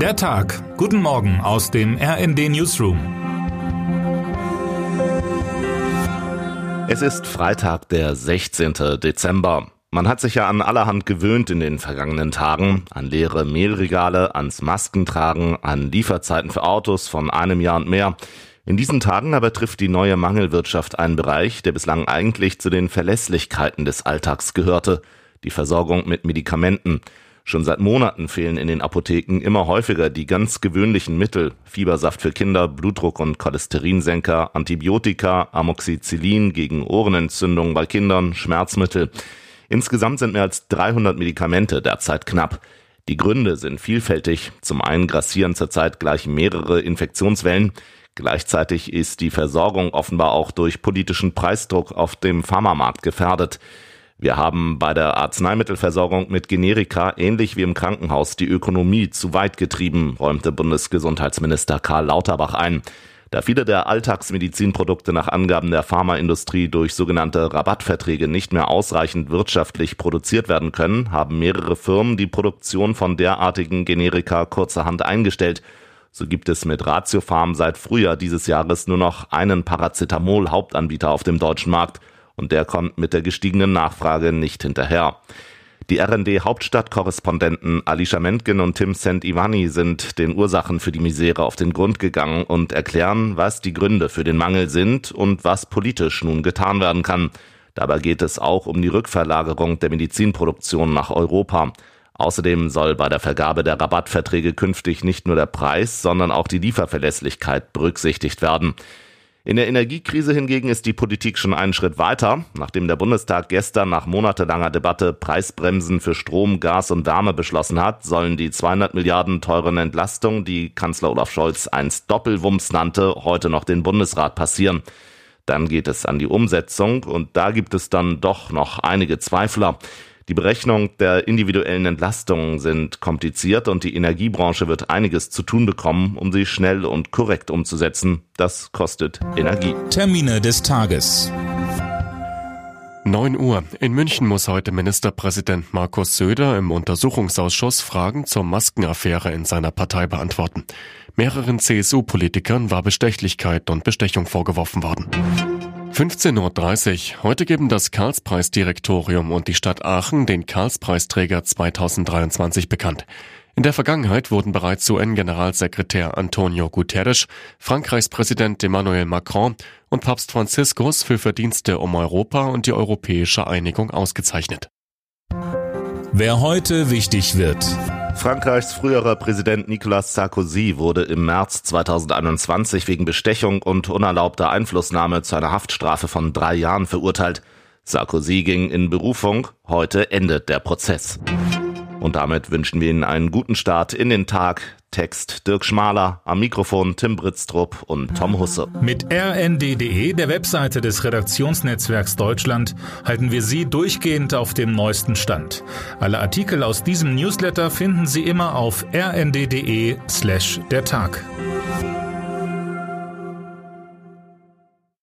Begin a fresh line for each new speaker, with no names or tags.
Der Tag. Guten Morgen aus dem RND Newsroom.
Es ist Freitag, der 16. Dezember. Man hat sich ja an allerhand gewöhnt in den vergangenen Tagen. An leere Mehlregale, ans Maskentragen, an Lieferzeiten für Autos von einem Jahr und mehr. In diesen Tagen aber trifft die neue Mangelwirtschaft einen Bereich, der bislang eigentlich zu den Verlässlichkeiten des Alltags gehörte. Die Versorgung mit Medikamenten. Schon seit Monaten fehlen in den Apotheken immer häufiger die ganz gewöhnlichen Mittel. Fiebersaft für Kinder, Blutdruck- und Cholesterinsenker, Antibiotika, Amoxicillin gegen Ohrenentzündung bei Kindern, Schmerzmittel. Insgesamt sind mehr als 300 Medikamente derzeit knapp. Die Gründe sind vielfältig. Zum einen grassieren zurzeit gleich mehrere Infektionswellen. Gleichzeitig ist die Versorgung offenbar auch durch politischen Preisdruck auf dem Pharmamarkt gefährdet. Wir haben bei der Arzneimittelversorgung mit Generika ähnlich wie im Krankenhaus die Ökonomie zu weit getrieben, räumte Bundesgesundheitsminister Karl Lauterbach ein. Da viele der Alltagsmedizinprodukte nach Angaben der Pharmaindustrie durch sogenannte Rabattverträge nicht mehr ausreichend wirtschaftlich produziert werden können, haben mehrere Firmen die Produktion von derartigen Generika kurzerhand eingestellt. So gibt es mit Ratiofarm seit Frühjahr dieses Jahres nur noch einen Paracetamol-Hauptanbieter auf dem deutschen Markt und der kommt mit der gestiegenen Nachfrage nicht hinterher. Die RND-Hauptstadtkorrespondenten Alicia Mentgen und Tim St-Ivani sind den Ursachen für die Misere auf den Grund gegangen und erklären, was die Gründe für den Mangel sind und was politisch nun getan werden kann. Dabei geht es auch um die Rückverlagerung der Medizinproduktion nach Europa. Außerdem soll bei der Vergabe der Rabattverträge künftig nicht nur der Preis, sondern auch die Lieferverlässlichkeit berücksichtigt werden. In der Energiekrise hingegen ist die Politik schon einen Schritt weiter. Nachdem der Bundestag gestern nach monatelanger Debatte Preisbremsen für Strom, Gas und Wärme beschlossen hat, sollen die 200 Milliarden teuren Entlastungen, die Kanzler Olaf Scholz einst Doppelwumms nannte, heute noch den Bundesrat passieren. Dann geht es an die Umsetzung und da gibt es dann doch noch einige Zweifler. Die Berechnung der individuellen Entlastungen sind kompliziert und die Energiebranche wird einiges zu tun bekommen, um sie schnell und korrekt umzusetzen. Das kostet Energie.
Termine des Tages.
9 Uhr. In München muss heute Ministerpräsident Markus Söder im Untersuchungsausschuss Fragen zur Maskenaffäre in seiner Partei beantworten. Mehreren CSU-Politikern war Bestechlichkeit und Bestechung vorgeworfen worden. 15.30 Uhr. Heute geben das Karlspreisdirektorium und die Stadt Aachen den Karlspreisträger 2023 bekannt. In der Vergangenheit wurden bereits UN-Generalsekretär Antonio Guterres, Frankreichs Präsident Emmanuel Macron und Papst Franziskus für Verdienste um Europa und die europäische Einigung ausgezeichnet.
Wer heute wichtig wird.
Frankreichs früherer Präsident Nicolas Sarkozy wurde im März 2021 wegen Bestechung und unerlaubter Einflussnahme zu einer Haftstrafe von drei Jahren verurteilt. Sarkozy ging in Berufung, heute endet der Prozess. Und damit wünschen wir Ihnen einen guten Start in den Tag. Text Dirk Schmaler, am Mikrofon Tim Britztrup und Tom Husse.
Mit rnd.de, der Webseite des Redaktionsnetzwerks Deutschland, halten wir Sie durchgehend auf dem neuesten Stand. Alle Artikel aus diesem Newsletter finden Sie immer auf rnd.de slash der Tag.